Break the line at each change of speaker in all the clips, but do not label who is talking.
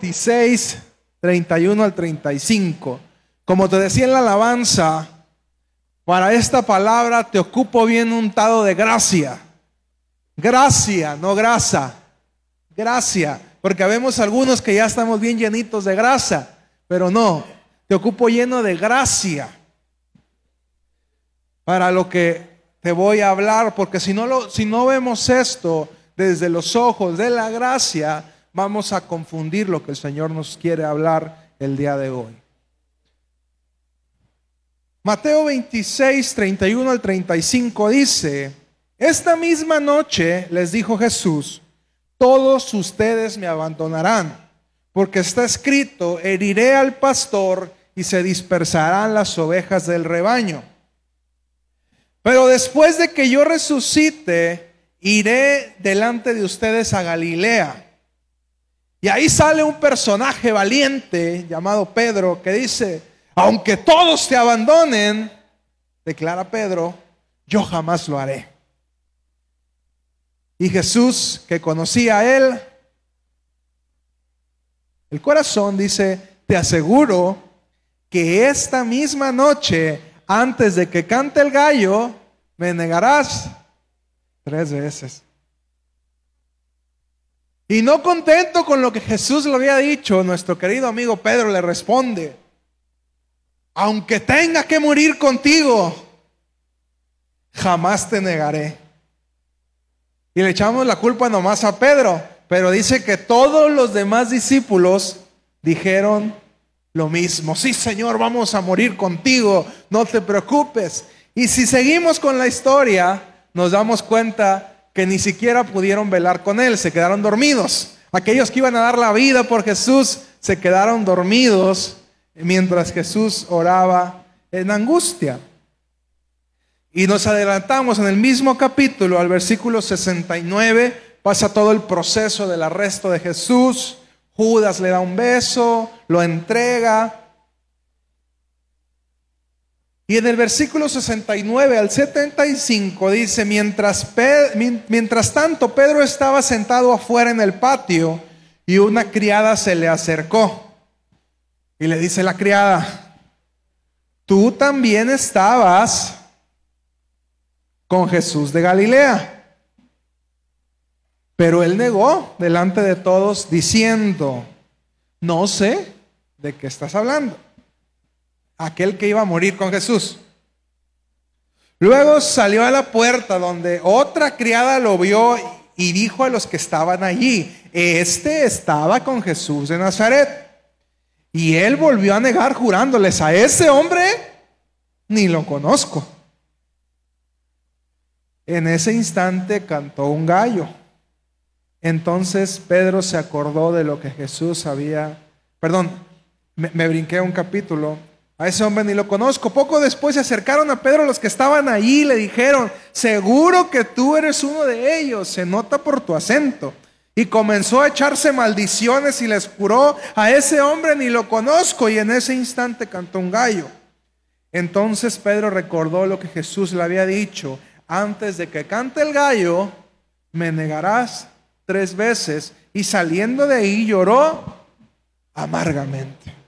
26, 31 al 35. Como te decía en la alabanza, para esta palabra te ocupo bien untado de gracia. Gracia, no grasa. Gracia. Porque vemos algunos que ya estamos bien llenitos de grasa, pero no, te ocupo lleno de gracia para lo que te voy a hablar, porque si no, lo, si no vemos esto desde los ojos de la gracia, vamos a confundir lo que el Señor nos quiere hablar el día de hoy. Mateo 26, 31 al 35 dice, esta misma noche les dijo Jesús, todos ustedes me abandonarán, porque está escrito, heriré al pastor y se dispersarán las ovejas del rebaño. Pero después de que yo resucite, iré delante de ustedes a Galilea. Y ahí sale un personaje valiente llamado Pedro que dice, aunque todos te abandonen, declara Pedro, yo jamás lo haré. Y Jesús, que conocía a él, el corazón dice, te aseguro que esta misma noche, antes de que cante el gallo, me negarás tres veces. Y no contento con lo que Jesús le había dicho, nuestro querido amigo Pedro le responde, aunque tenga que morir contigo, jamás te negaré. Y le echamos la culpa nomás a Pedro, pero dice que todos los demás discípulos dijeron lo mismo. Sí, Señor, vamos a morir contigo, no te preocupes. Y si seguimos con la historia, nos damos cuenta que ni siquiera pudieron velar con él, se quedaron dormidos. Aquellos que iban a dar la vida por Jesús se quedaron dormidos mientras Jesús oraba en angustia. Y nos adelantamos en el mismo capítulo, al versículo 69, pasa todo el proceso del arresto de Jesús. Judas le da un beso, lo entrega. Y en el versículo 69 al 75 dice, mientras, mientras tanto Pedro estaba sentado afuera en el patio y una criada se le acercó. Y le dice la criada, tú también estabas con Jesús de Galilea. Pero él negó delante de todos diciendo, no sé de qué estás hablando. Aquel que iba a morir con Jesús. Luego salió a la puerta donde otra criada lo vio y dijo a los que estaban allí, este estaba con Jesús de Nazaret. Y él volvió a negar jurándoles, a ese hombre ni lo conozco. En ese instante cantó un gallo. Entonces Pedro se acordó de lo que Jesús había, perdón, me, brinqué un capítulo. A ese hombre ni lo conozco. Poco después se acercaron a Pedro los que estaban ahí y le dijeron, seguro que tú eres uno de ellos, se nota por tu acento. Y comenzó a echarse maldiciones y les juró, a ese hombre ni lo conozco. Y en ese instante cantó un gallo. Entonces Pedro recordó lo que Jesús le había dicho, antes de que cante el gallo, me negarás tres veces. Y saliendo de ahí lloró amargamente.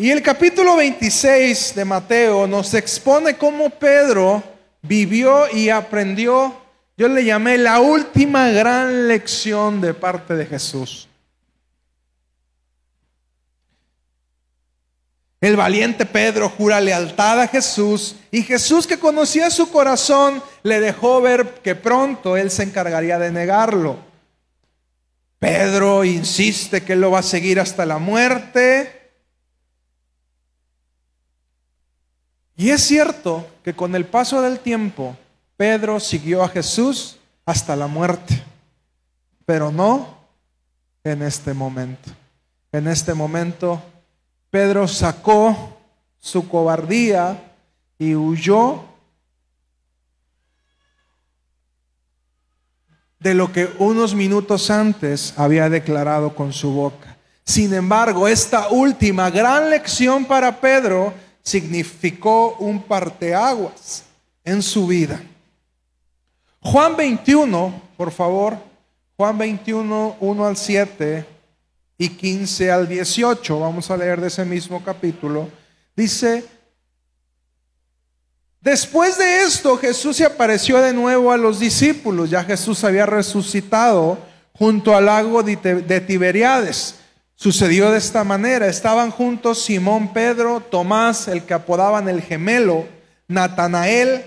Y el capítulo 26 de Mateo nos expone cómo Pedro vivió y aprendió yo le llamé la última gran lección de parte de Jesús. El valiente Pedro jura lealtad a Jesús y Jesús que conocía su corazón le dejó ver que pronto él se encargaría de negarlo. Pedro insiste que él lo va a seguir hasta la muerte. Y es cierto que con el paso del tiempo Pedro siguió a Jesús hasta la muerte, pero no en este momento. En este momento, Pedro sacó su cobardía y huyó de lo que unos minutos antes había declarado con su boca. Sin embargo, esta última gran lección para Pedro significó un parteaguas en su vida. Juan 21, por favor. Juan 21, 1 al 7 y 15 al 18. Vamos a leer de ese mismo capítulo. Dice, después de esto Jesús se apareció de nuevo a los discípulos. Ya Jesús había resucitado junto al lago de Tiberiades. Sucedió de esta manera. Estaban juntos Simón, Pedro, Tomás, el que apodaban el gemelo, Natanael,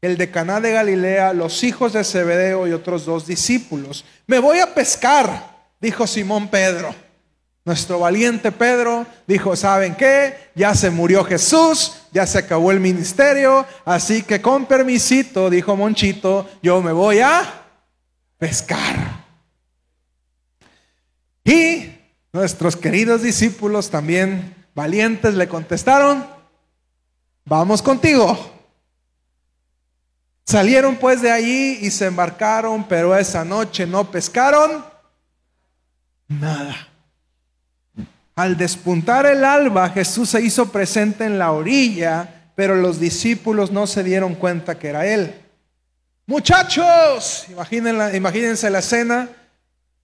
el de Caná de Galilea, los hijos de Zebedeo y otros dos discípulos. Me voy a pescar, dijo Simón Pedro. Nuestro valiente Pedro dijo, ¿saben qué? Ya se murió Jesús, ya se acabó el ministerio, así que con permisito, dijo Monchito, yo me voy a pescar. Y nuestros queridos discípulos también valientes le contestaron, vamos contigo. Salieron pues de allí y se embarcaron, pero esa noche no pescaron nada. Al despuntar el alba, Jesús se hizo presente en la orilla, pero los discípulos no se dieron cuenta que era Él. Muchachos, imagínense la escena,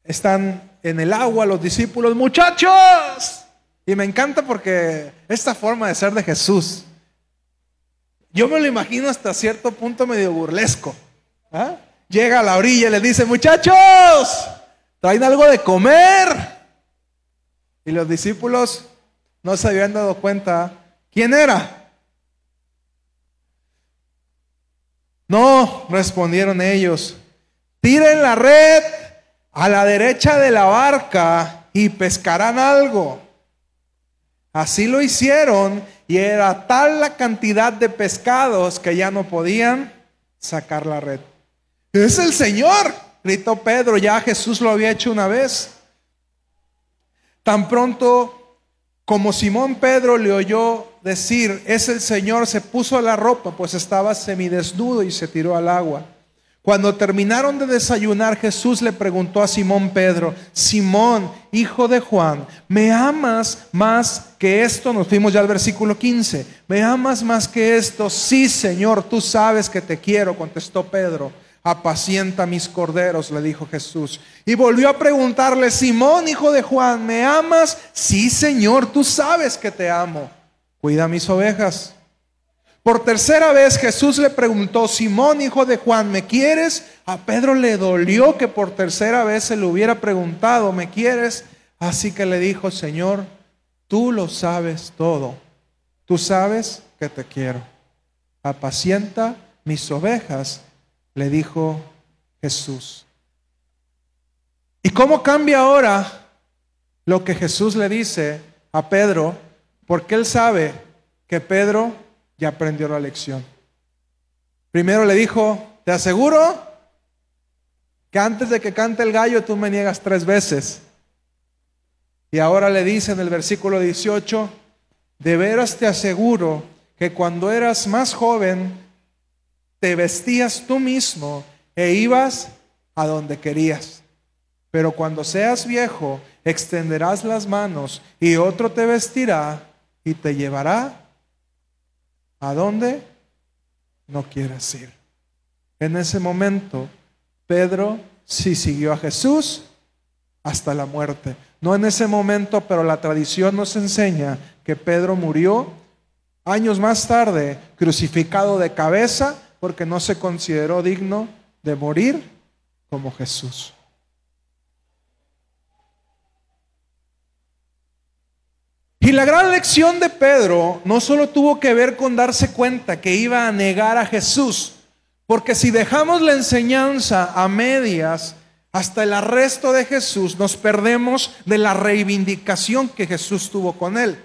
están en el agua los discípulos, muchachos. Y me encanta porque esta forma de ser de Jesús, yo me lo imagino hasta cierto punto medio burlesco. ¿ah? Llega a la orilla y le dice, muchachos, traen algo de comer. Y los discípulos no se habían dado cuenta quién era. No, respondieron ellos, tiren la red a la derecha de la barca y pescarán algo. Así lo hicieron y era tal la cantidad de pescados que ya no podían sacar la red. Es el Señor, gritó Pedro, ya Jesús lo había hecho una vez. Tan pronto como Simón Pedro le oyó decir, es el Señor, se puso la ropa, pues estaba semidesnudo y se tiró al agua. Cuando terminaron de desayunar, Jesús le preguntó a Simón Pedro, Simón, hijo de Juan, ¿me amas más que esto? Nos fuimos ya al versículo 15. ¿Me amas más que esto? Sí, Señor, tú sabes que te quiero, contestó Pedro apacienta mis corderos, le dijo Jesús. Y volvió a preguntarle, Simón, hijo de Juan, ¿me amas? Sí, Señor, tú sabes que te amo. Cuida mis ovejas. Por tercera vez Jesús le preguntó, Simón, hijo de Juan, ¿me quieres? A Pedro le dolió que por tercera vez se le hubiera preguntado, ¿me quieres? Así que le dijo, Señor, tú lo sabes todo. Tú sabes que te quiero. Apacienta mis ovejas le dijo Jesús. ¿Y cómo cambia ahora lo que Jesús le dice a Pedro? Porque él sabe que Pedro ya aprendió la lección. Primero le dijo, te aseguro que antes de que cante el gallo tú me niegas tres veces. Y ahora le dice en el versículo 18, de veras te aseguro que cuando eras más joven te vestías tú mismo e ibas a donde querías. Pero cuando seas viejo, extenderás las manos y otro te vestirá y te llevará a donde no quieras ir. En ese momento, Pedro sí siguió a Jesús hasta la muerte. No en ese momento, pero la tradición nos enseña que Pedro murió años más tarde, crucificado de cabeza porque no se consideró digno de morir como Jesús. Y la gran lección de Pedro no solo tuvo que ver con darse cuenta que iba a negar a Jesús, porque si dejamos la enseñanza a medias hasta el arresto de Jesús, nos perdemos de la reivindicación que Jesús tuvo con él.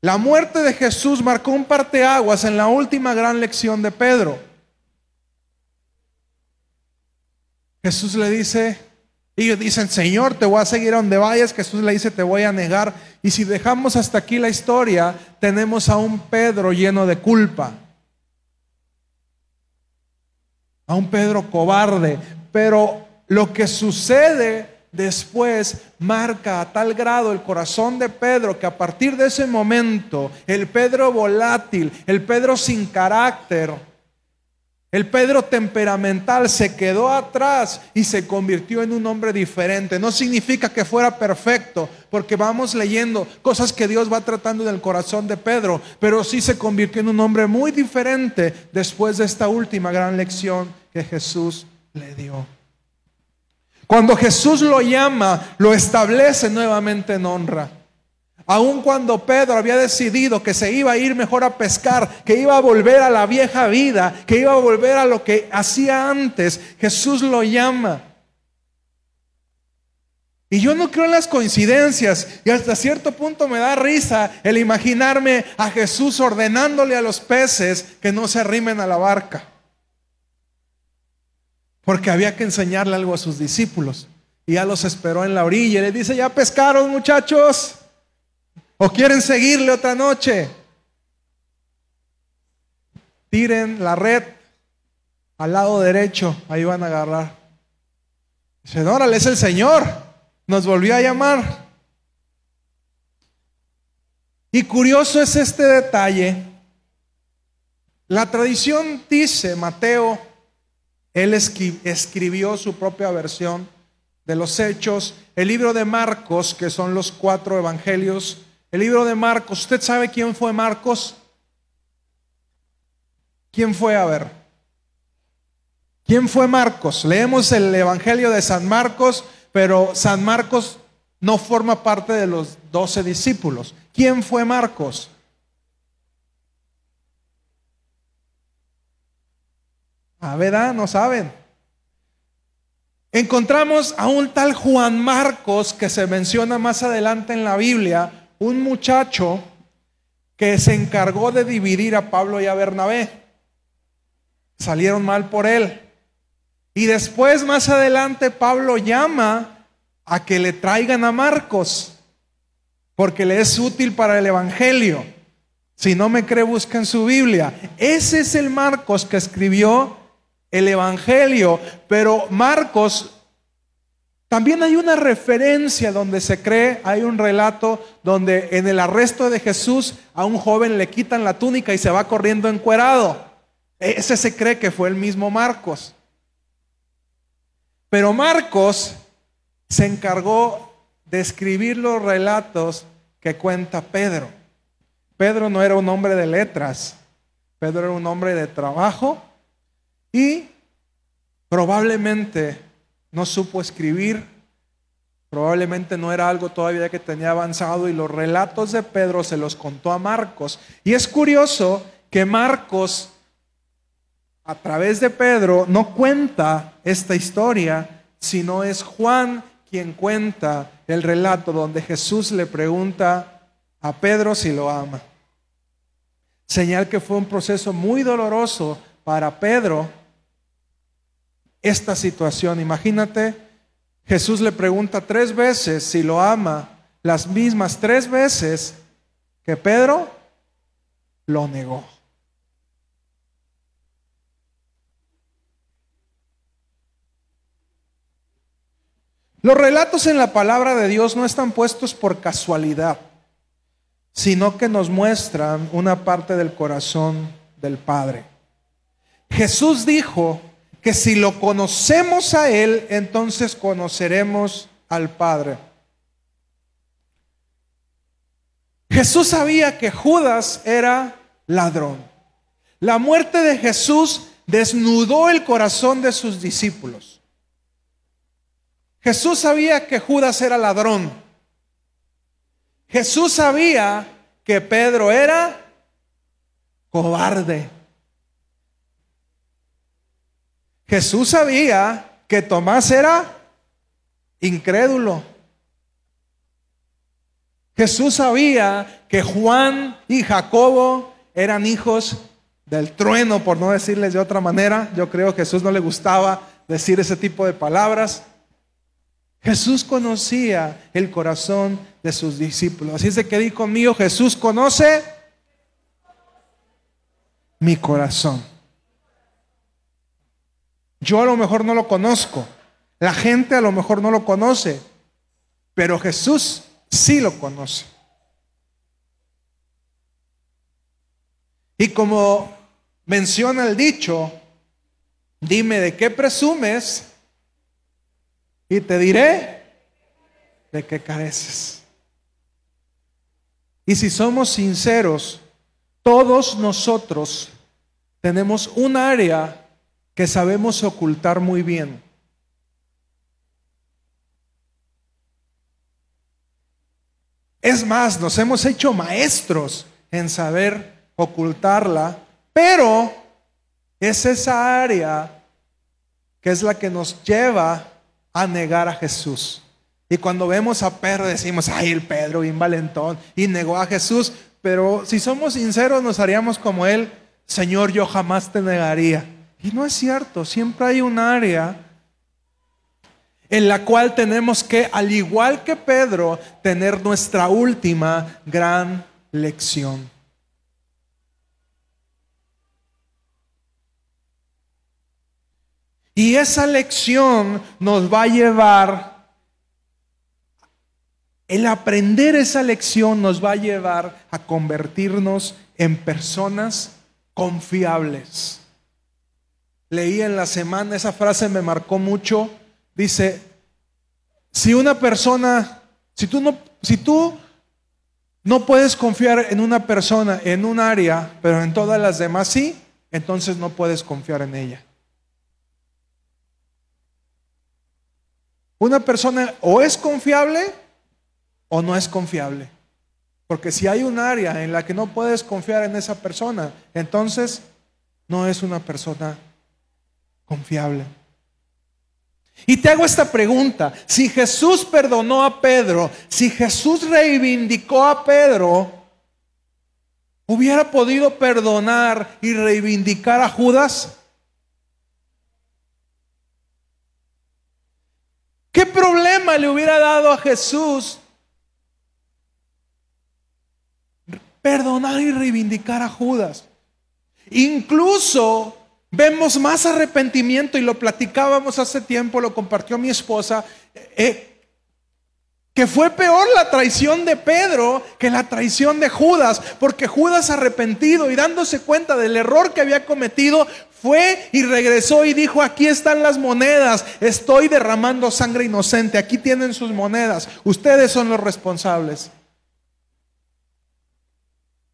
La muerte de Jesús marcó un parteaguas en la última gran lección de Pedro. Jesús le dice, ellos dicen, Señor, te voy a seguir a donde vayas. Jesús le dice, te voy a negar. Y si dejamos hasta aquí la historia, tenemos a un Pedro lleno de culpa. A un Pedro cobarde. Pero lo que sucede después marca a tal grado el corazón de Pedro que a partir de ese momento el Pedro volátil, el Pedro sin carácter, El Pedro temperamental se quedó atrás y se convirtió en un hombre diferente. No significa que fuera perfecto, porque vamos leyendo cosas que Dios va tratando en el corazón de Pedro, pero sí se convirtió en un hombre muy diferente después de esta última gran lección que Jesús le dio. Cuando Jesús lo llama, lo establece nuevamente en honra. Aun cuando Pedro había decidido que se iba a ir mejor a pescar, que iba a volver a la vieja vida, que iba a volver a lo que hacía antes, Jesús lo llama. Y yo no creo en las coincidencias y hasta cierto punto me da risa el imaginarme a Jesús ordenándole a los peces que no se arrimen a la barca. Porque había que enseñarle algo a sus discípulos. Y ya los esperó en la orilla y le dice, ya pescaron muchachos. ¿O quieren seguirle otra noche? Tiren la red al lado derecho, ahí van a agarrar. Dice, órale, es el Señor. Nos volvió a llamar. Y curioso es este detalle. La tradición dice, Mateo, él escribió su propia versión de los hechos, el libro de Marcos, que son los cuatro evangelios, el libro de Marcos, ¿usted sabe quién fue Marcos? ¿Quién fue? A ver. ¿Quién fue Marcos? Leemos el Evangelio de San Marcos, pero San Marcos no forma parte de los doce discípulos. ¿Quién fue Marcos? Ah, ¿verdad? No saben. Encontramos a un tal Juan Marcos que se menciona más adelante en la Biblia, un muchacho que se encargó de dividir a Pablo y a Bernabé. Salieron mal por él. Y después, más adelante, Pablo llama a que le traigan a Marcos, porque le es útil para el Evangelio. Si no me cree, busca en su Biblia. Ese es el Marcos que escribió el Evangelio, pero Marcos también hay una referencia donde se cree, hay un relato donde en el arresto de Jesús a un joven le quitan la túnica y se va corriendo encuerado. Ese se cree que fue el mismo Marcos. Pero Marcos se encargó de escribir los relatos que cuenta Pedro. Pedro no era un hombre de letras, Pedro era un hombre de trabajo y probablemente no supo escribir, probablemente no era algo todavía que tenía avanzado y los relatos de Pedro se los contó a Marcos. Y es curioso que Marcos, a través de Pedro, no cuenta esta historia, sino es Juan quien cuenta el relato donde Jesús le pregunta a Pedro si lo ama. Señal que fue un proceso muy doloroso para Pedro esta situación. Imagínate, Jesús le pregunta tres veces si lo ama, las mismas tres veces que Pedro lo negó. Los relatos en la palabra de Dios no están puestos por casualidad, sino que nos muestran una parte del corazón del Padre. Jesús dijo que si lo conocemos a Él, entonces conoceremos al Padre. Jesús sabía que Judas era ladrón. La muerte de Jesús desnudó el corazón de sus discípulos. Jesús sabía que Judas era ladrón. Jesús sabía que Pedro era cobarde. Jesús sabía que Tomás era incrédulo. Jesús sabía que Juan y Jacobo eran hijos del trueno, por no decirles de otra manera. Yo creo que Jesús no le gustaba decir ese tipo de palabras. Jesús conocía el corazón de sus discípulos. Así es de que dijo conmigo, Jesús conoce mi corazón. Yo a lo mejor no lo conozco, la gente a lo mejor no lo conoce, pero Jesús sí lo conoce. Y como menciona el dicho, Dime de qué presumes y te diré de qué careces. Y si somos sinceros, todos nosotros tenemos un área que sabemos ocultar muy bien. Es más, nos hemos hecho maestros en saber ocultarla, pero es esa área que es la que nos lleva a negar a Jesús. Y cuando vemos a Pedro decimos, ay, el Pedro bien valentón y negó a Jesús, pero si somos sinceros nos haríamos como él, Señor, yo jamás te negaría. Y no es cierto, siempre hay un área en la cual tenemos que, al igual que Pedro, tener nuestra última gran lección. Y esa lección nos va a llevar, el aprender esa lección nos va a llevar a convertirnos en personas confiables. Leí en la semana, esa frase me marcó mucho, dice, si una persona, si tú no, puedes confiar en una persona en un área, pero en todas las demás sí, entonces no puedes confiar en ella. Una persona o es confiable o no es confiable. Porque si hay un área en la que no puedes confiar en esa persona, entonces no es una persona confiable. Y te hago esta pregunta, si Jesús perdonó a Pedro, si Jesús reivindicó a Pedro, ¿hubiera podido perdonar y reivindicar a Judas? ¿Qué problema le hubiera dado a Jesús perdonar y reivindicar a Judas? Incluso vemos más arrepentimiento y lo platicábamos hace tiempo, lo compartió mi esposa. Eh, que fue peor la traición de Pedro que la traición de Judas, porque Judas arrepentido y dándose cuenta del error que había cometido, fue y regresó y dijo, aquí están las monedas, estoy derramando sangre inocente, aquí tienen sus monedas, ustedes son los responsables.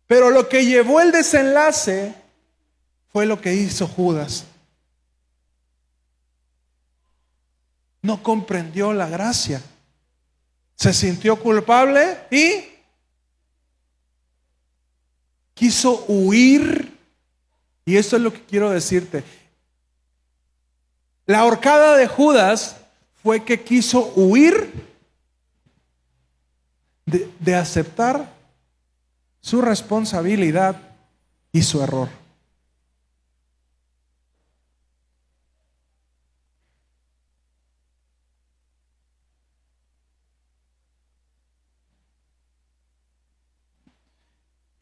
Pero lo que llevó el desenlace fue lo que hizo Judas. No comprendió la gracia se sintió culpable y quiso huir. Y esto es lo que quiero decirte. La horcada de Judas fue que quiso huir de, de aceptar su responsabilidad y su error.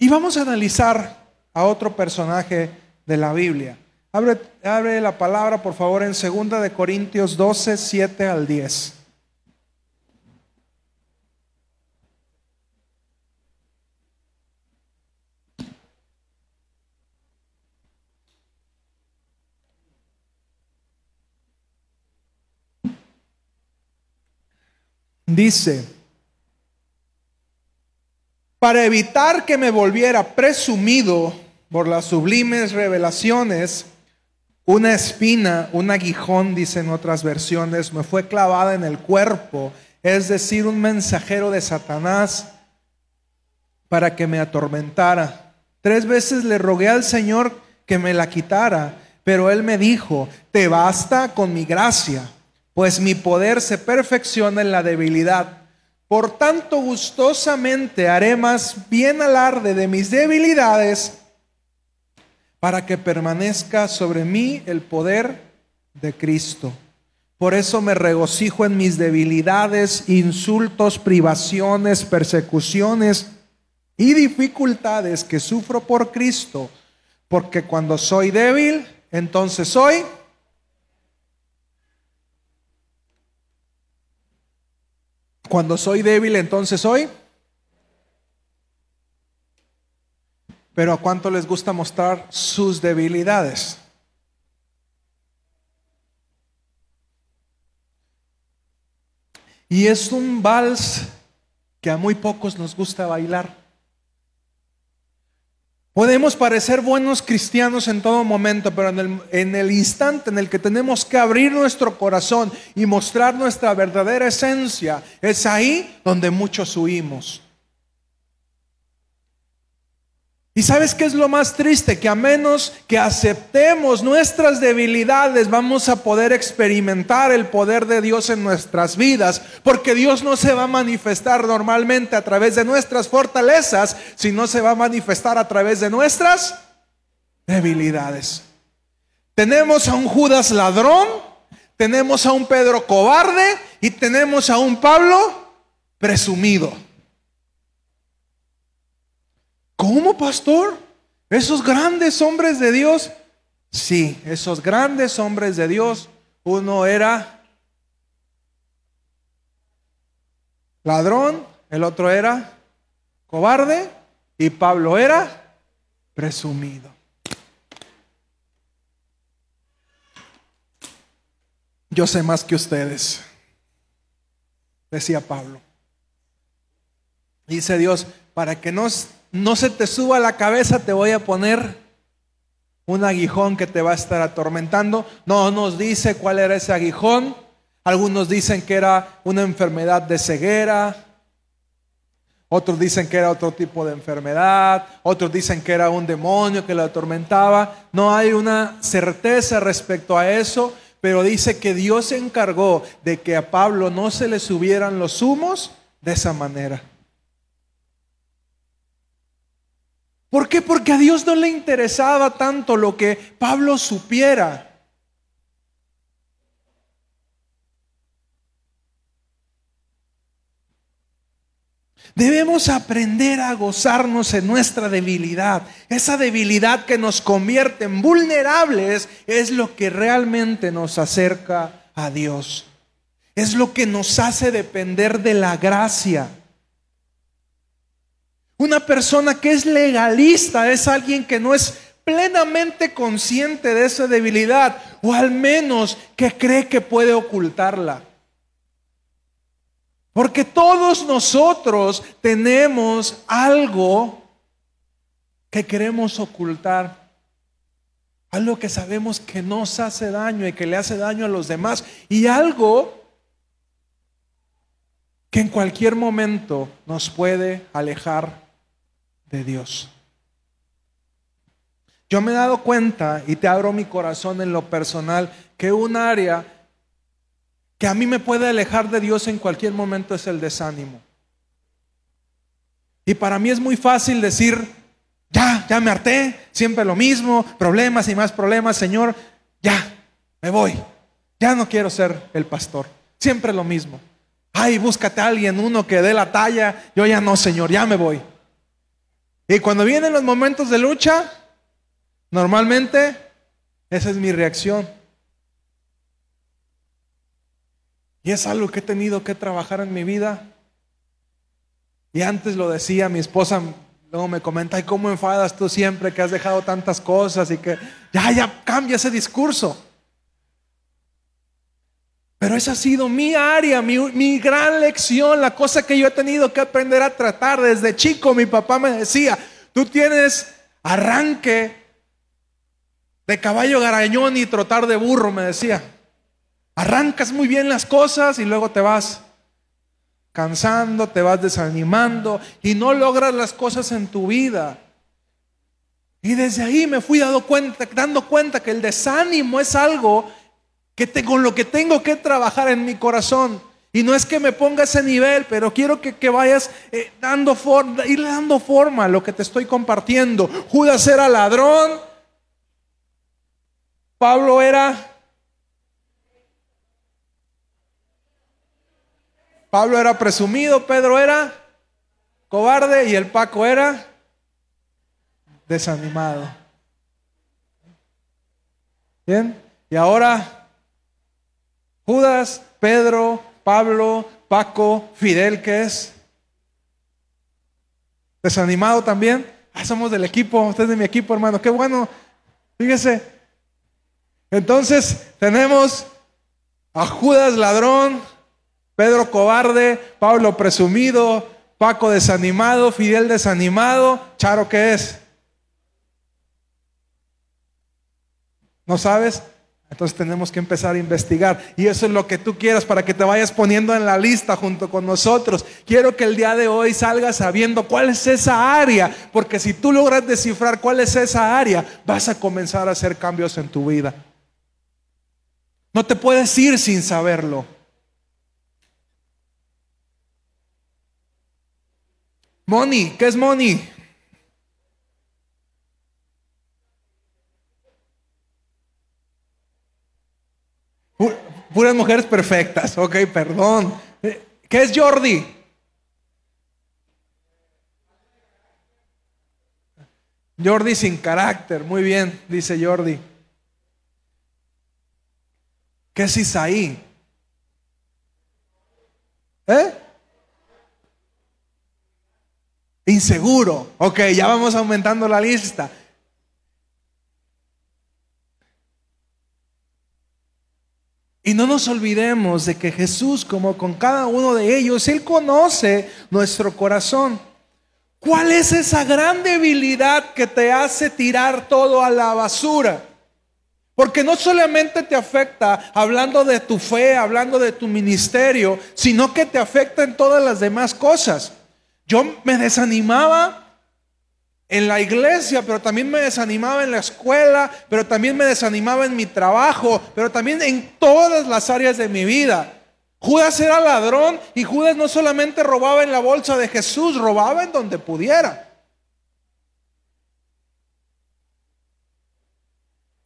Y vamos a analizar a otro personaje de la Biblia. Abre, abre la palabra, por favor, en 2 de Corintios 12, 7 al 10. Dice, para evitar que me volviera presumido por las sublimes revelaciones, una espina, un aguijón, dicen otras versiones, me fue clavada en el cuerpo, es decir, un mensajero de Satanás para que me atormentara. Tres veces le rogué al Señor que me la quitara, pero Él me dijo, te basta con mi gracia, pues mi poder se perfecciona en la debilidad. Por tanto, gustosamente haré más bien alarde de mis debilidades para que permanezca sobre mí el poder de Cristo. Por eso me regocijo en mis debilidades, insultos, privaciones, persecuciones y dificultades que sufro por Cristo, porque cuando soy débil, entonces soy Cuando soy débil, entonces soy. Pero ¿a cuánto les gusta mostrar sus debilidades? Y es un vals que a muy pocos nos gusta bailar. Podemos parecer buenos cristianos en todo momento, pero en el, en el, instante en el que tenemos que abrir nuestro corazón y mostrar nuestra verdadera esencia, es ahí donde muchos huimos. Y sabes qué es lo más triste? Que a menos que aceptemos nuestras debilidades, vamos a poder experimentar el poder de Dios en nuestras vidas, porque Dios no se va a manifestar normalmente a través de nuestras fortalezas, sino se va a manifestar a través de nuestras debilidades. Tenemos a un Judas ladrón, tenemos a un Pedro cobarde y tenemos a un Pablo presumido. ¿Cómo, pastor? Esos grandes hombres de Dios. Sí, esos grandes hombres de Dios. Uno era ladrón, el otro era cobarde y Pablo era presumido. Yo sé más que ustedes, decía Pablo. Dice Dios, para que nos no se te suba a la cabeza, te voy a poner un aguijón que te va a estar atormentando. No nos dice cuál era ese aguijón. Algunos dicen que era una enfermedad de ceguera. Otros dicen que era otro tipo de enfermedad. Otros dicen que era un demonio que lo atormentaba. No hay una certeza respecto a eso. Pero dice que Dios se encargó de que a Pablo no se le subieran los humos de esa manera. ¿Por qué? Porque a Dios no le interesaba tanto lo que Pablo supiera. Debemos aprender a gozarnos en nuestra debilidad. Esa debilidad que nos convierte en vulnerables es lo que realmente nos acerca a Dios. Es lo que nos hace depender de la gracia. Una persona que es legalista es alguien que no es plenamente consciente de esa debilidad o al menos que cree que puede ocultarla. Porque todos nosotros tenemos algo que queremos ocultar. Algo que sabemos que nos hace daño y que le hace daño a los demás. Y algo que en cualquier momento nos puede alejar de Dios. Yo me he dado cuenta y te abro mi corazón en lo personal que un área que a mí me puede alejar de Dios en cualquier momento es el desánimo. Y para mí es muy fácil decir, ya, ya me harté, siempre lo mismo, problemas y más problemas, Señor, ya, me voy. Ya no quiero ser el pastor, siempre lo mismo. Ay, búscate a alguien, uno que dé la talla, yo ya no, Señor, ya me voy. Y cuando vienen los momentos de lucha, normalmente esa es mi reacción. Y es algo que he tenido que trabajar en mi vida. Y antes lo decía mi esposa, luego me comenta, ¿y cómo enfadas tú siempre que has dejado tantas cosas y que ya, ya cambia ese discurso? Pero esa ha sido mi área, mi, gran lección, la cosa que yo he tenido que aprender a tratar. Desde chico mi papá me decía, tú tienes arranque de caballo garañón y trotar de burro, me decía. Arrancas muy bien las cosas y luego te vas cansando, te vas desanimando y no logras las cosas en tu vida. Y desde ahí me fui dando cuenta, dando cuenta que el desánimo es algo que con lo que tengo que trabajar en mi corazón. Y no es que me ponga ese nivel, pero quiero que, vayas eh, dando forma, irle dando forma a lo que te estoy compartiendo. Judas era ladrón, Pablo era... Pablo era presumido, Pedro era cobarde y el Paco era desanimado. Bien, y ahora Judas, Pedro, Pablo, Paco, Fidel, ¿qué es? Desanimado también. Ah, somos del equipo, usted es de mi equipo, hermano. Qué bueno. Fíjese. Entonces tenemos a Judas ladrón, Pedro cobarde, Pablo presumido, Paco desanimado, Fidel desanimado, Charo ¿qué es? ¿No sabes? Entonces tenemos que empezar a investigar. Y eso es lo que tú quieras para que te vayas poniendo en la lista junto con nosotros. Quiero que el día de hoy salgas sabiendo cuál es esa área. Porque si tú logras descifrar cuál es esa área, vas a comenzar a hacer cambios en tu vida. No te puedes ir sin saberlo. Money, ¿qué es money? Puras mujeres perfectas, ok, perdón. ¿Qué es Jordi? Jordi sin carácter, muy bien, dice Jordi. ¿Qué es Isaí? ¿Eh? Inseguro. Ok, ya vamos aumentando la lista. Y no nos olvidemos de que Jesús, como con cada uno de ellos, Él conoce nuestro corazón. ¿Cuál es esa gran debilidad que te hace tirar todo a la basura? Porque no solamente te afecta hablando de tu fe, hablando de tu ministerio, sino que te afecta en todas las demás cosas. Yo me desanimaba en la iglesia, pero también me desanimaba en la escuela, pero también me desanimaba en mi trabajo, pero también en todas las áreas de mi vida. Judas era ladrón y Judas no solamente robaba en la bolsa de Jesús, robaba en donde pudiera.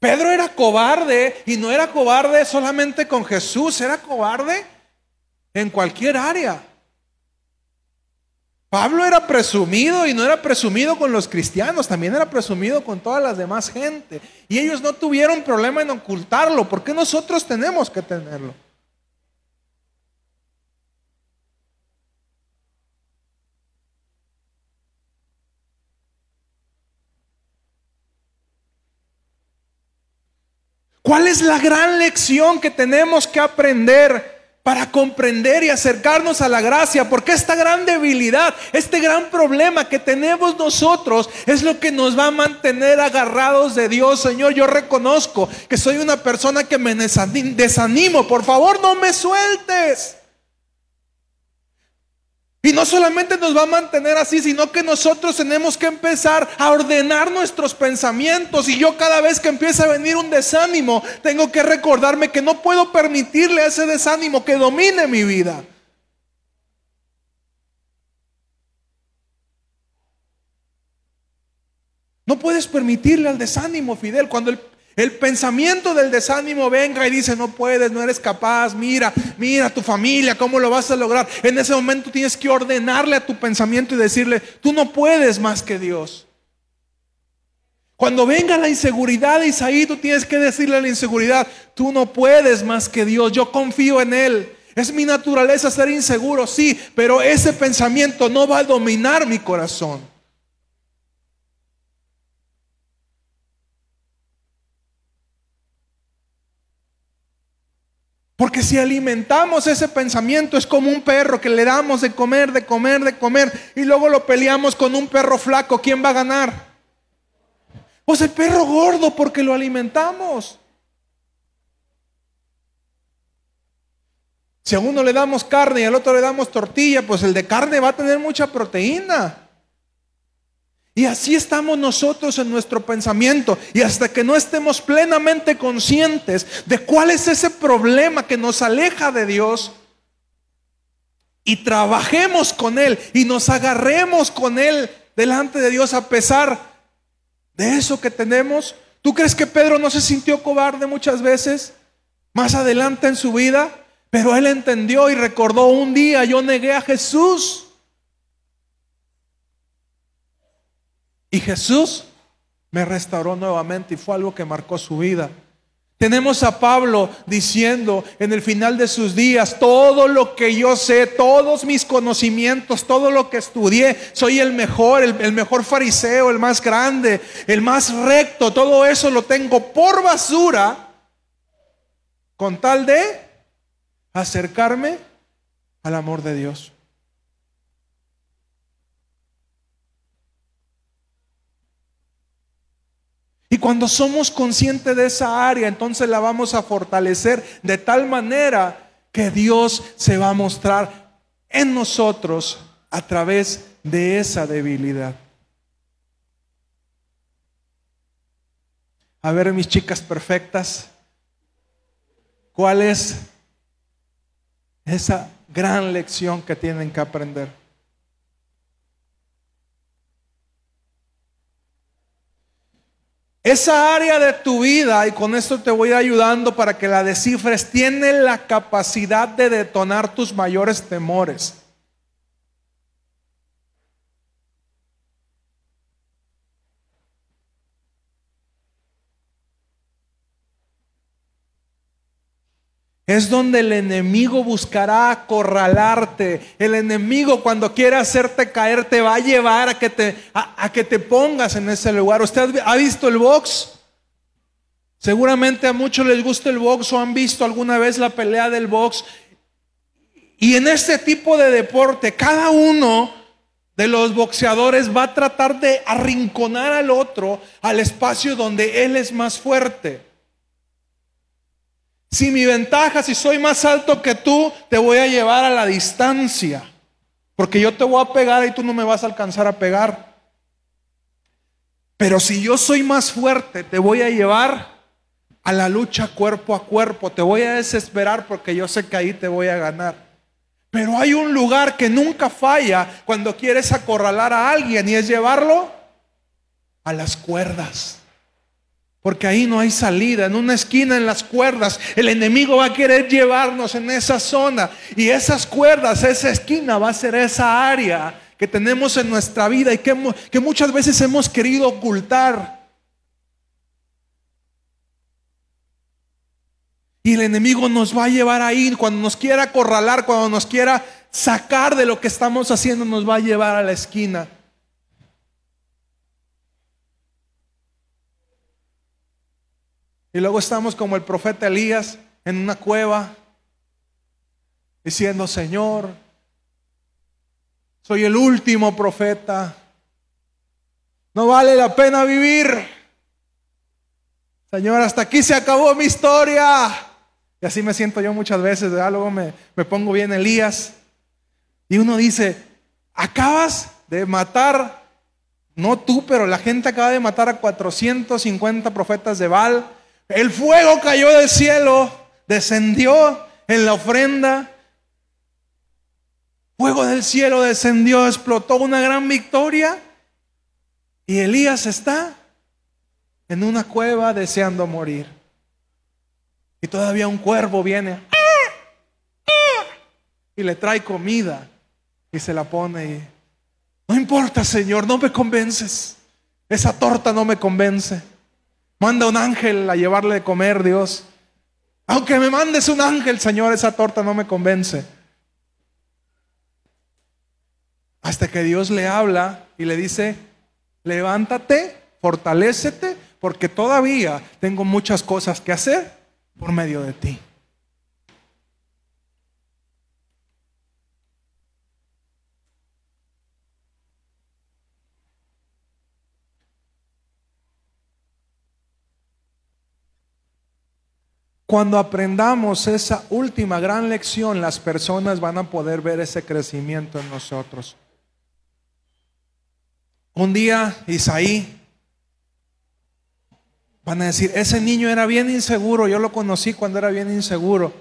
Pedro era cobarde y no era cobarde solamente con Jesús, era cobarde en cualquier área. Pablo era presumido y no era presumido con los cristianos, también era presumido con todas las demás gente. Y ellos no tuvieron problema en ocultarlo. ¿Por qué nosotros tenemos que tenerlo? ¿Cuál es la gran lección que tenemos que aprender para comprender y acercarnos a la gracia, porque esta gran debilidad, este gran problema que tenemos nosotros es lo que nos va a mantener agarrados de Dios. Señor, yo reconozco que soy una persona que me desanimo, por favor no me sueltes. Y no solamente nos va a mantener así, sino que nosotros tenemos que empezar a ordenar nuestros pensamientos. Y yo cada vez que empieza a venir un desánimo, tengo que recordarme que no puedo permitirle a ese desánimo que domine mi vida. No puedes permitirle al desánimo, Fidel. Cuando el, el pensamiento del desánimo venga y dice, no puedes, no eres capaz, mira, mira tu familia, ¿cómo lo vas a lograr? En ese momento tienes que ordenarle a tu pensamiento y decirle, tú no puedes más que Dios. Cuando venga la inseguridad, Isaí, tú tienes que decirle a la inseguridad, tú no puedes más que Dios, yo confío en Él. Es mi naturaleza ser inseguro, sí, pero ese pensamiento no va a dominar mi corazón. Porque si alimentamos ese pensamiento es como un perro que le damos de comer, de comer, de comer y luego lo peleamos con un perro flaco, ¿quién va a ganar? Pues el perro gordo porque lo alimentamos. Si a uno le damos carne y al otro le damos tortilla, pues el de carne va a tener mucha proteína. Y así estamos nosotros en nuestro pensamiento. Y hasta que no estemos plenamente conscientes de cuál es ese problema que nos aleja de Dios, y trabajemos con Él y nos agarremos con Él delante de Dios a pesar de eso que tenemos. ¿Tú crees que Pedro no se sintió cobarde muchas veces? Más adelante en su vida, pero él entendió y recordó un día yo negué a Jesús. Y Jesús me restauró nuevamente y fue algo que marcó su vida. Tenemos a Pablo diciendo en el final de sus días, todo lo que yo sé, todos mis conocimientos, todo lo que estudié, soy el mejor, el, mejor fariseo, el más grande, el más recto, todo eso lo tengo por basura con tal de acercarme al amor de Dios. Y cuando somos conscientes de esa área, entonces la vamos a fortalecer de tal manera que Dios se va a mostrar en nosotros a través de esa debilidad. A ver, mis chicas perfectas, ¿cuál es esa gran lección que tienen que aprender? Esa área de tu vida, y con esto te voy ayudando para que la descifres, tiene la capacidad de detonar tus mayores temores. Es donde el enemigo buscará acorralarte. El enemigo cuando quiere hacerte caer te va a llevar a que te, a, que te pongas en ese lugar. ¿Usted ha visto el box? Seguramente a muchos les gusta el box o han visto alguna vez la pelea del box. Y en este tipo de deporte, cada uno de los boxeadores va a tratar de arrinconar al otro al espacio donde él es más fuerte. Si mi ventaja, si soy más alto que tú, te voy a llevar a la distancia. Porque yo te voy a pegar y tú no me vas a alcanzar a pegar. Pero si yo soy más fuerte, te voy a llevar a la lucha cuerpo a cuerpo. Te voy a desesperar porque yo sé que ahí te voy a ganar. Pero hay un lugar que nunca falla cuando quieres acorralar a alguien y es llevarlo a las cuerdas. Porque ahí no hay salida. En una esquina, en las cuerdas, el enemigo va a querer llevarnos en esa zona. Y esas cuerdas, esa esquina va a ser esa área que tenemos en nuestra vida y que, muchas veces hemos querido ocultar. Y el enemigo nos va a llevar ahí. Cuando nos quiera acorralar, cuando nos quiera sacar de lo que estamos haciendo, nos va a llevar a la esquina. Y luego estamos como el profeta Elías en una cueva diciendo, Señor, soy el último profeta. No vale la pena vivir. Señor, hasta aquí se acabó mi historia. Y así me siento yo muchas veces, Luego me, me pongo bien Elías. Y uno dice, acabas de matar, no tú, pero la gente acaba de matar a 450 profetas de Baal el fuego cayó del cielo, descendió en la ofrenda. Fuego del cielo descendió, explotó una gran victoria. Y Elías está en una cueva deseando morir. Y todavía un cuervo viene y le trae comida y se la pone y no importa, Señor, no me convences. Esa torta no me convence. Manda un ángel a llevarle de comer, Dios. Aunque me mandes un ángel, Señor, esa torta no me convence. Hasta que Dios le habla y le dice, levántate, fortalécete, porque todavía tengo muchas cosas que hacer por medio de ti. Cuando aprendamos esa última gran lección, las personas van a poder ver ese crecimiento en nosotros. Un día, Isaí, van a decir, ese niño era bien inseguro, yo lo conocí cuando era bien inseguro.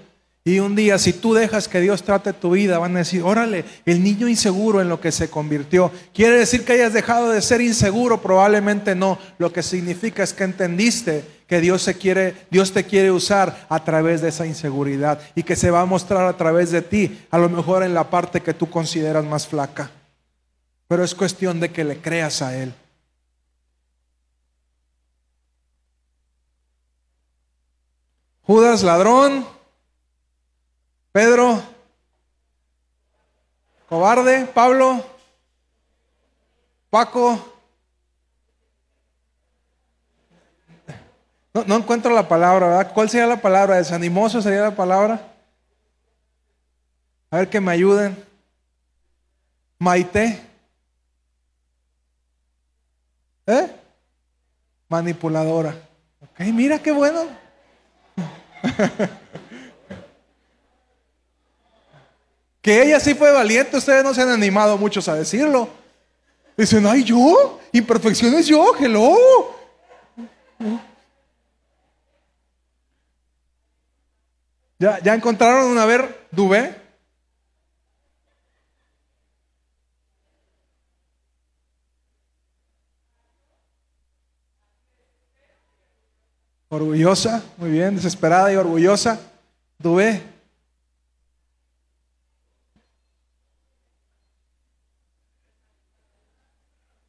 Y un día, si tú dejas que Dios trate tu vida, van a decir, órale, el niño inseguro en lo que se convirtió. ¿Quiere decir que hayas dejado de ser inseguro? Probablemente no. Lo que significa es que entendiste que Dios, se quiere, Dios te quiere usar a través de esa inseguridad y que se va a mostrar a través de ti, a lo mejor en la parte que tú consideras más flaca. Pero es cuestión de que le creas a Él. Judas ladrón, Pedro, cobarde, Pablo, Paco. No, encuentro la palabra, ¿verdad? ¿Cuál sería la palabra? ¿Desanimoso sería la palabra? A ver que me ayuden. Maite. ¿Eh? Manipuladora. Ok, mira qué bueno. que ella sí fue valiente, ustedes no se han animado muchos a decirlo. Dicen, ay, yo, imperfecciones yo, hello. ¿Ya, ya encontraron una ver Dubé? Orgullosa, muy bien, desesperada y orgullosa. Dubé.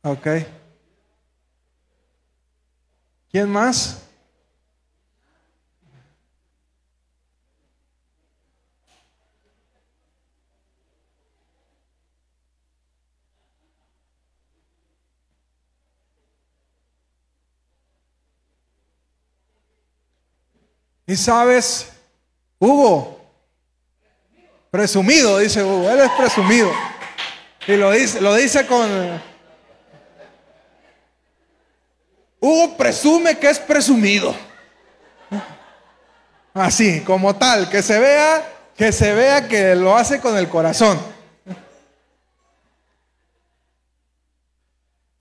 Ok. ¿Quién más? Y sabes, Hugo, presumido, dice Hugo, él es presumido. Y lo dice, lo dice con... Hugo presume que es presumido. Así, como tal, que se vea, que se vea que lo hace con el corazón.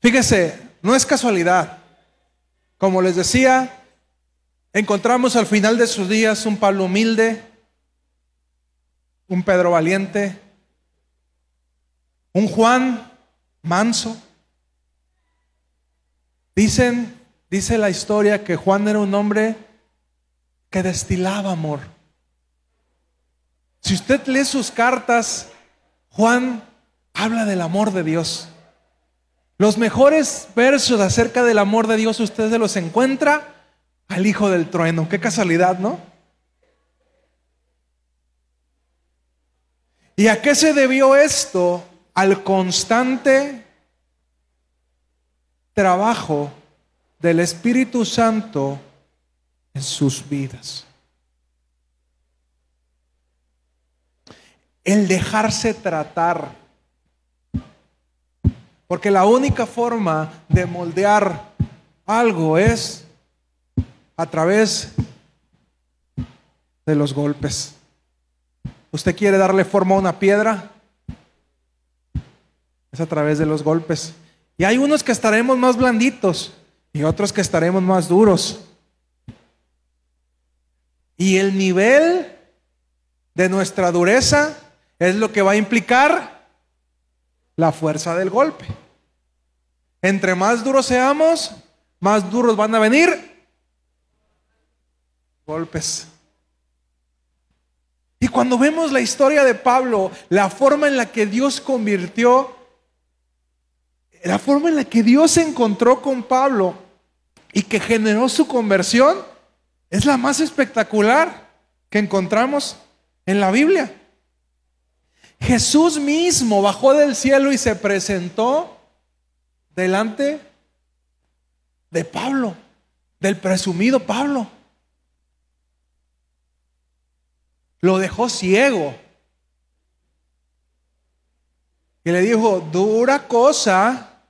Fíjese, no es casualidad. Como les decía, Encontramos al final de sus días un Pablo humilde, un Pedro valiente, un Juan manso. Dicen, dice la historia que Juan era un hombre que destilaba amor. Si usted lee sus cartas, Juan habla del amor de Dios. Los mejores versos acerca del amor de Dios usted se los encuentra al hijo del trueno. Qué casualidad, ¿no? ¿Y a qué se debió esto? Al constante trabajo del Espíritu Santo en sus vidas. El dejarse tratar. Porque la única forma de moldear algo es a través de los golpes. ¿Usted quiere darle forma a una piedra? Es a través de los golpes. Y hay unos que estaremos más blanditos y otros que estaremos más duros. Y el nivel de nuestra dureza es lo que va a implicar la fuerza del golpe. Entre más duros seamos, más duros van a venir golpes. Y cuando vemos la historia de Pablo, la forma en la que Dios convirtió, la forma en la que Dios se encontró con Pablo y que generó su conversión, es la más espectacular que encontramos en la Biblia. Jesús mismo bajó del cielo y se presentó delante de Pablo, del presumido Pablo. Lo dejó ciego. Y le dijo, dura cosa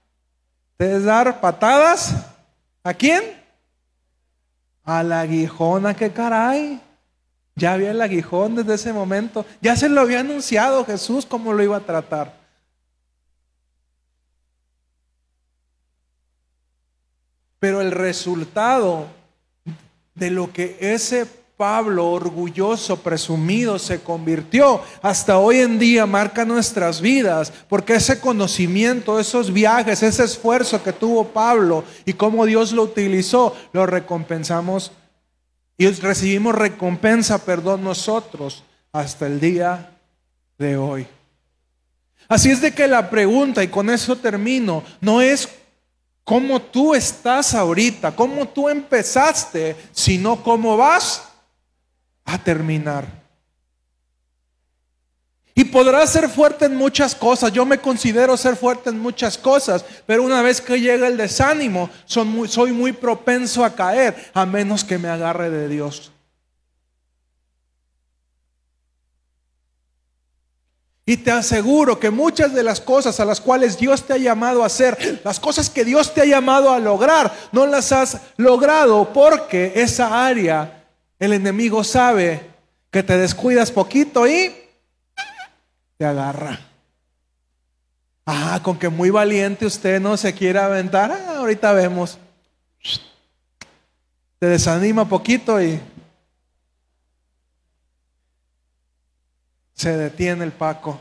es dar patadas. ¿A quién? Al aguijón, qué caray? Ya había el aguijón desde ese momento. Ya se lo había anunciado Jesús cómo lo iba a tratar. Pero el resultado de lo que ese Pablo, orgulloso, presumido, se convirtió. Hasta hoy en día marca nuestras vidas, porque ese conocimiento, esos viajes, ese esfuerzo que tuvo Pablo y cómo Dios lo utilizó, lo recompensamos y recibimos recompensa, perdón, nosotros hasta el día de hoy. Así es de que la pregunta, y con eso termino, no es cómo tú estás ahorita, cómo tú empezaste, sino cómo vas a terminar. Y podrás ser fuerte en muchas cosas. Yo me considero ser fuerte en muchas cosas. Pero una vez que llega el desánimo, soy muy propenso a caer, a menos que me agarre de Dios. Y te aseguro que muchas de las cosas a las cuales Dios te ha llamado a hacer, las cosas que Dios te ha llamado a lograr, no las has logrado porque esa área, el enemigo sabe que te descuidas poquito y te agarra. Ah, con que muy valiente usted no se quiere aventar. Ah, ahorita vemos. Te desanima poquito y se detiene el Paco.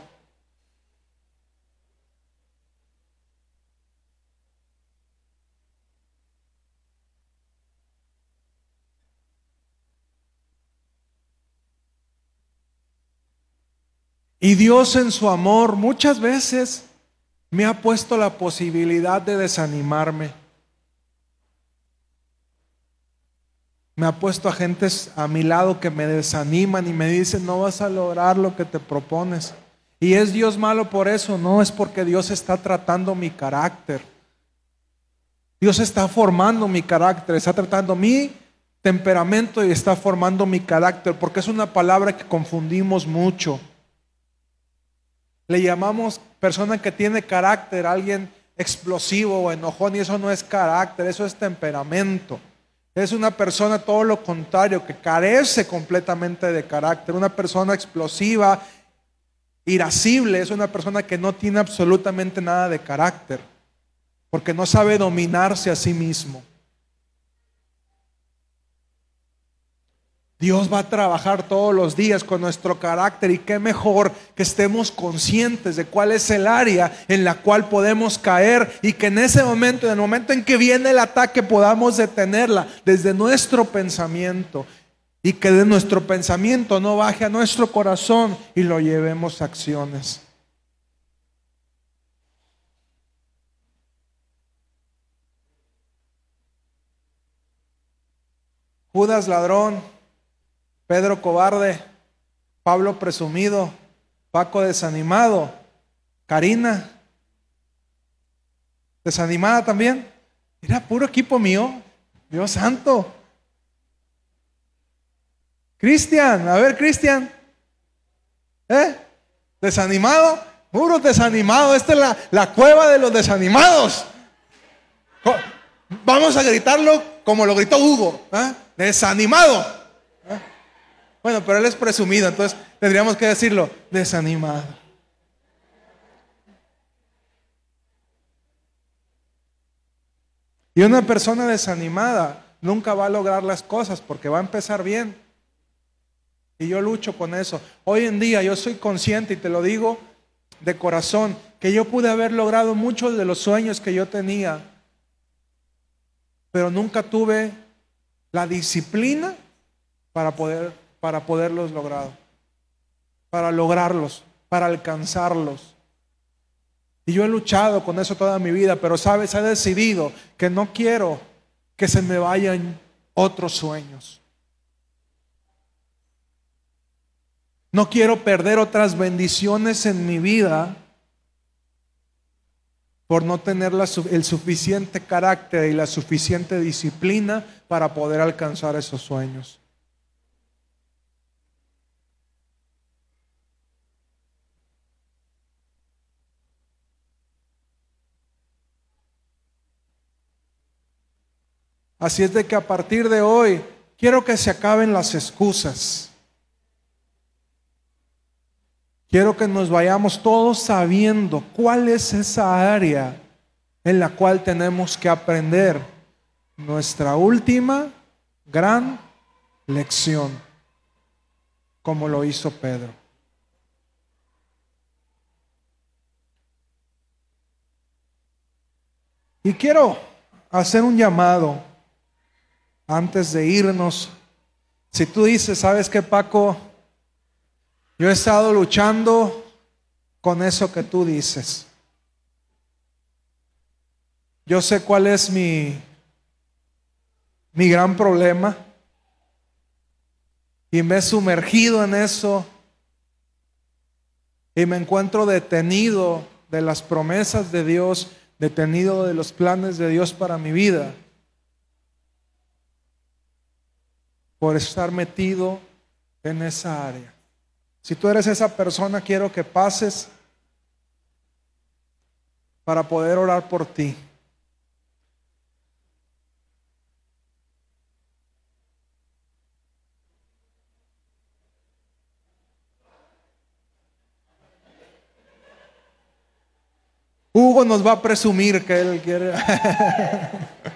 Y Dios en su amor muchas veces me ha puesto la posibilidad de desanimarme. Me ha puesto a gentes a mi lado que me desaniman y me dicen, no vas a lograr lo que te propones. Y es Dios malo por eso, no es porque Dios está tratando mi carácter. Dios está formando mi carácter, está tratando mi temperamento y está formando mi carácter, porque es una palabra que confundimos mucho. Le llamamos persona que tiene carácter, alguien explosivo o enojón, y eso no es carácter, eso es temperamento. Es una persona todo lo contrario, que carece completamente de carácter. Una persona explosiva, irascible, es una persona que no tiene absolutamente nada de carácter, porque no sabe dominarse a sí mismo. Dios va a trabajar todos los días con nuestro carácter y qué mejor que estemos conscientes de cuál es el área en la cual podemos caer y que en ese momento, en el momento en que viene el ataque, podamos detenerla desde nuestro pensamiento y que de nuestro pensamiento no baje a nuestro corazón y lo llevemos a acciones. Judas ladrón Pedro cobarde, Pablo presumido, Paco desanimado, Karina desanimada también. Era puro equipo mío, Dios santo. Cristian, a ver, Cristian. ¿Eh? ¿Desanimado? Puro desanimado. Esta es la, la cueva de los desanimados. Vamos a gritarlo como lo gritó Hugo. ¿eh? Desanimado. Bueno, pero él es presumido, entonces tendríamos que decirlo, desanimado. Y una persona desanimada nunca va a lograr las cosas porque va a empezar bien. Y yo lucho con eso. Hoy en día yo soy consciente y te lo digo de corazón, que yo pude haber logrado muchos de los sueños que yo tenía, pero nunca tuve la disciplina para poder para poderlos lograr, para lograrlos, para alcanzarlos. Y yo he luchado con eso toda mi vida, pero sabes, he decidido que no quiero que se me vayan otros sueños. No quiero perder otras bendiciones en mi vida por no tener el suficiente carácter y la suficiente disciplina para poder alcanzar esos sueños. Así es de que a partir de hoy quiero que se acaben las excusas. Quiero que nos vayamos todos sabiendo cuál es esa área en la cual tenemos que aprender nuestra última gran lección, como lo hizo Pedro. Y quiero hacer un llamado antes de irnos, si tú dices, ¿sabes qué, Paco? Yo he estado luchando con eso que tú dices. Yo sé cuál es mi, mi gran problema. Y me he sumergido en eso. Y me encuentro detenido de las promesas de Dios, detenido de los planes de Dios para mi vida. Por estar metido en esa área. Si tú eres esa persona, quiero que pases para poder orar por ti. Hugo nos va a presumir que él quiere.